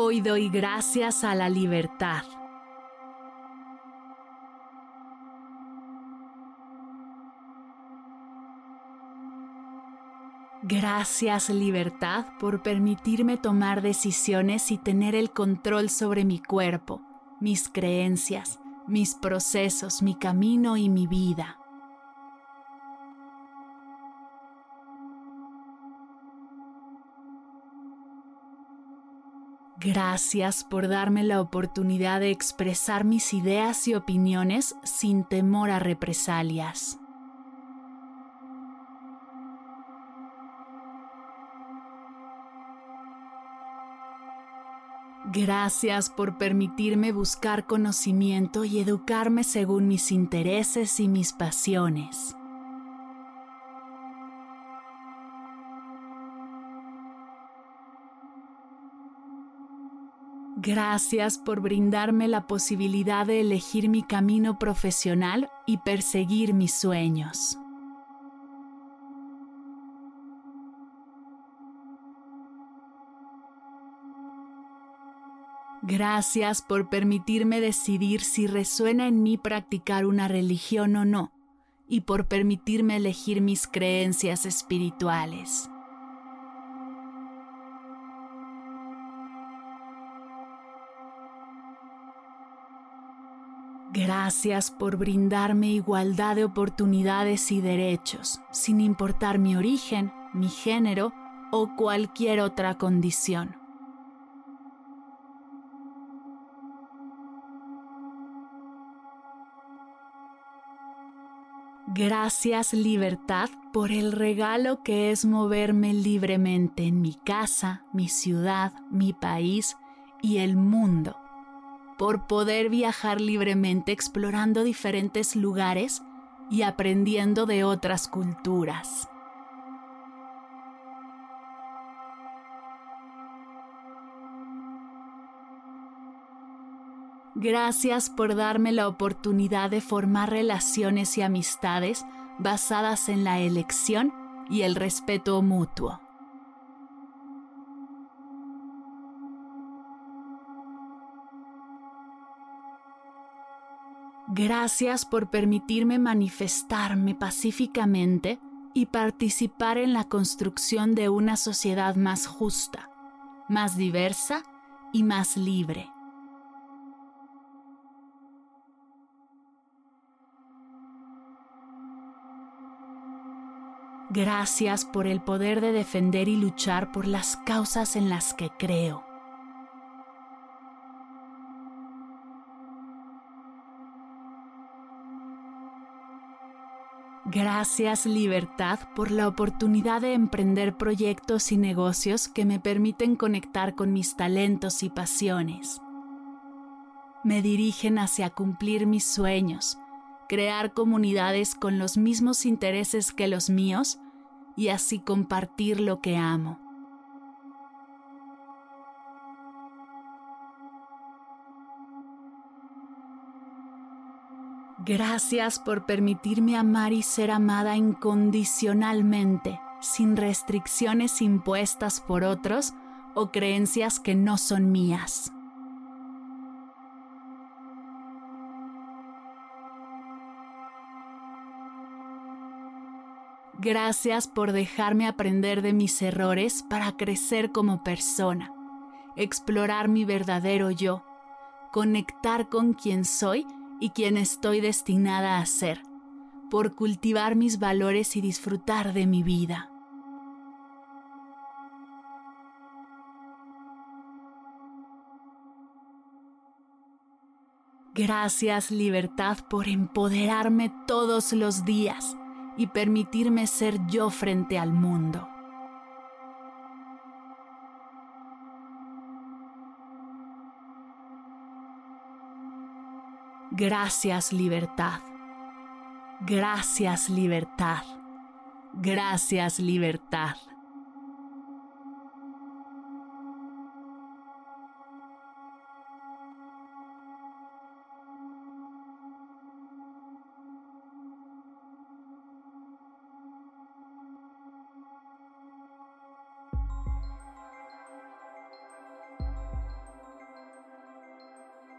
Hoy doy gracias a la libertad. Gracias libertad por permitirme tomar decisiones y tener el control sobre mi cuerpo, mis creencias, mis procesos, mi camino y mi vida. Gracias por darme la oportunidad de expresar mis ideas y opiniones sin temor a represalias. Gracias por permitirme buscar conocimiento y educarme según mis intereses y mis pasiones. Gracias por brindarme la posibilidad de elegir mi camino profesional y perseguir mis sueños. Gracias por permitirme decidir si resuena en mí practicar una religión o no, y por permitirme elegir mis creencias espirituales. Gracias por brindarme igualdad de oportunidades y derechos, sin importar mi origen, mi género o cualquier otra condición. Gracias libertad por el regalo que es moverme libremente en mi casa, mi ciudad, mi país y el mundo por poder viajar libremente explorando diferentes lugares y aprendiendo de otras culturas. Gracias por darme la oportunidad de formar relaciones y amistades basadas en la elección y el respeto mutuo. Gracias por permitirme manifestarme pacíficamente y participar en la construcción de una sociedad más justa, más diversa y más libre. Gracias por el poder de defender y luchar por las causas en las que creo. Gracias Libertad por la oportunidad de emprender proyectos y negocios que me permiten conectar con mis talentos y pasiones. Me dirigen hacia cumplir mis sueños, crear comunidades con los mismos intereses que los míos y así compartir lo que amo. Gracias por permitirme amar y ser amada incondicionalmente, sin restricciones impuestas por otros o creencias que no son mías. Gracias por dejarme aprender de mis errores para crecer como persona, explorar mi verdadero yo, conectar con quien soy y quien estoy destinada a ser, por cultivar mis valores y disfrutar de mi vida. Gracias libertad por empoderarme todos los días y permitirme ser yo frente al mundo. Gracias libertad. Gracias libertad. Gracias libertad.